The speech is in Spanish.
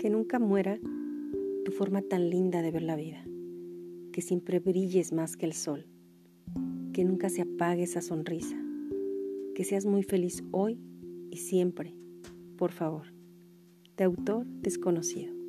Que nunca muera tu forma tan linda de ver la vida. Que siempre brilles más que el sol. Que nunca se apague esa sonrisa. Que seas muy feliz hoy y siempre. Por favor. De autor desconocido.